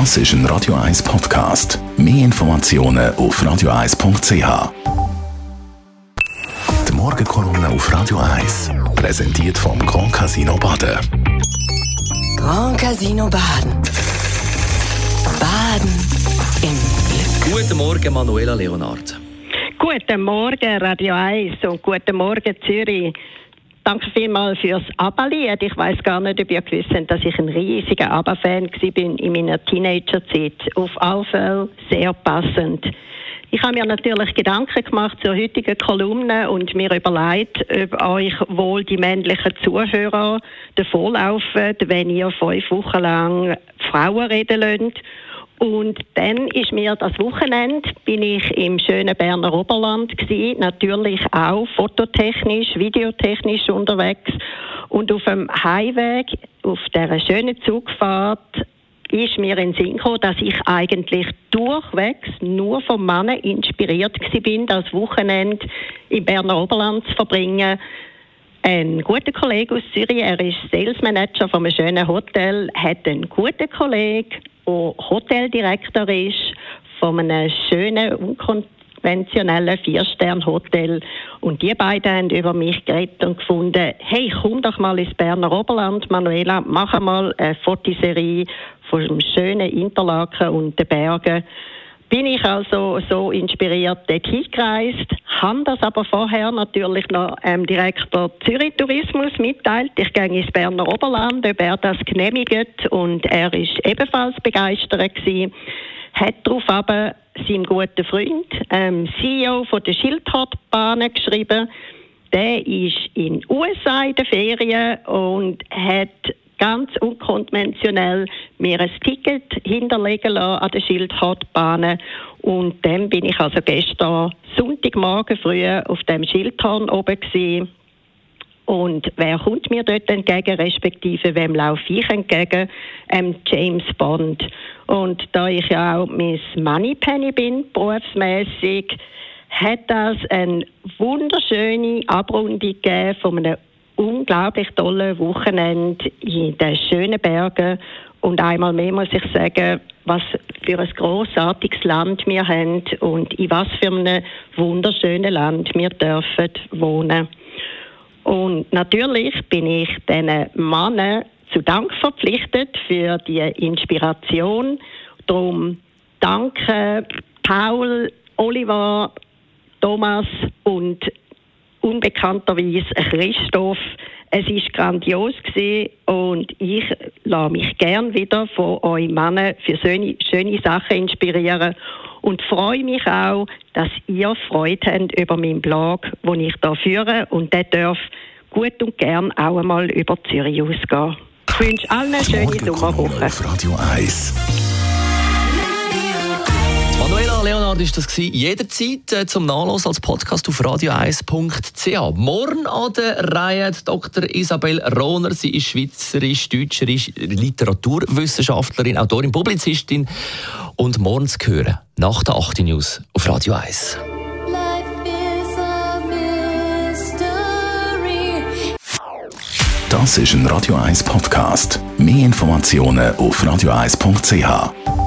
Das ist ein Radio 1 Podcast. Mehr Informationen auf radio1.ch. Die Morgenkolumne auf Radio 1 präsentiert vom Grand Casino Baden. Grand Casino Baden. Baden im Glück. Guten Morgen, Manuela Leonard. Guten Morgen, Radio 1 und guten Morgen, Zürich. Danke vielmals fürs ABBA-Lied. Ich weiß gar nicht, ob ihr gewusst habt, dass ich ein riesiger ABBA-Fan war in meiner Teenagerzeit. Auf alle Fälle sehr passend. Ich habe mir natürlich Gedanken gemacht zur heutigen Kolumne und mir überlegt, ob euch wohl die männlichen Zuhörer davonlaufen, wenn ihr fünf Wochen lang Frauen reden lasst und dann ist mir das Wochenende, bin ich im schönen Berner Oberland gewesen, natürlich auch fototechnisch, videotechnisch unterwegs. Und auf dem Heimweg, auf dieser schönen Zugfahrt, ist mir in Sinn gekommen, dass ich eigentlich durchwegs nur vom Mann inspiriert bin, das Wochenende im Berner Oberland zu verbringen. Ein guter Kollege aus Zürich, er ist Sales Manager von einem schönen Hotel, hat einen guten Kollegen, der Hoteldirektor ist von einem schönen, unkonventionellen Vier-Stern-Hotel. Und die beiden haben über mich geredet und gefunden, hey, komm doch mal ins Berner Oberland, Manuela, mach mal eine Fotoserie von dem schönen Interlaken und den Bergen bin ich also so inspiriert dort hingereist, habe das aber vorher natürlich noch dem Direktor Zürich Tourismus mitteilt. Ich gehe ins Berner Oberland, ob er das genehmigt und er ist ebenfalls begeistert gewesen. Hat darauf aber seinem guten Freund, ähm, CEO von der Schildhartbahnen geschrieben, der ist in den USA in den Ferien und hat ganz unkonventionell mir ein Ticket hinterlegen lassen an der Schildhornbahn. Und dann bin ich also gestern Sonntagmorgen früh auf dem Schildhorn oben gewesen. Und wer kommt mir dort entgegen, respektive wem laufe ich entgegen? Ähm, James Bond. Und da ich ja auch Miss Moneypenny bin, berufsmäßig, hat das eine wunderschöne Abrundung gegeben von einem unglaublich tolle Wochenende in den schönen Bergen. Und einmal mehr muss ich sagen, was für ein großartiges Land wir haben und in was für einem wunderschönen Land wir dürfen wohnen. Und natürlich bin ich diesen Männern zu Dank verpflichtet für die Inspiration. Darum danke Paul, Oliver, Thomas und unbekannterweise Christoph. Es ist grandios gewesen und ich lasse mich gern wieder von euch Männern für schöne, schöne Sachen inspirieren und freue mich auch, dass ihr Freude habt über meinen Blog, den ich hier führe und der darf gut und gern auch einmal über Zürich ausgehen. Ich wünsche allen eine schöne Sommerwoche. Auf Radio 1. Manuela Leonard ist das gewesen. jederzeit äh, zum Nachlassen als Podcast auf radio1.ch. Morgen an der Reihe Dr. Isabel Rohner. Sie ist schweizerisch-deutsche Literaturwissenschaftlerin, Autorin, Publizistin und morgen zu hören nach der 8. News auf Radio 1. Das ist ein Radio 1 Podcast. Mehr Informationen auf radio1.ch.